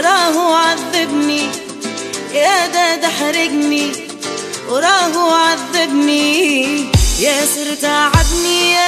راهو عذبني. يا ده دحرجني وراهو عذبني. ياسر تعبني. يا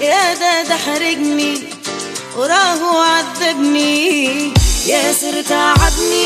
يا ده ده حرجني وراه عذبني ياسر تعبني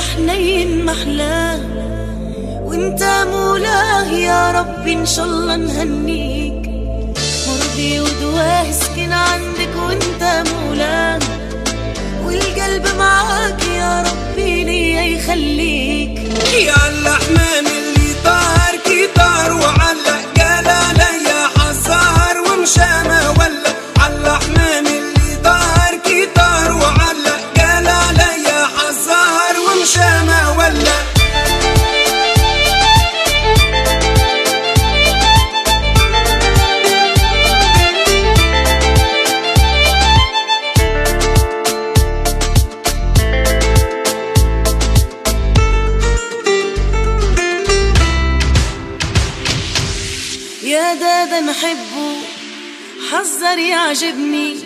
حنين محلاه وانت مولاه يا رب إن شاء الله نهنيك. مرضي ودواه سكن عندك وانت مولاه والقلب معاك يا ربي ليا يخليك. يا الرحمن اللي طار كي طار وعلق قلالة يا حصار ومشاه دادا نحبه. حذر يعجبني.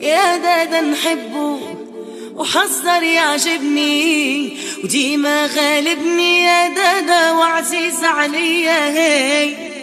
يا دادا نحبه. وحذر يعجبني. وديما غالبني. يا دادا وعزيز عليا. هي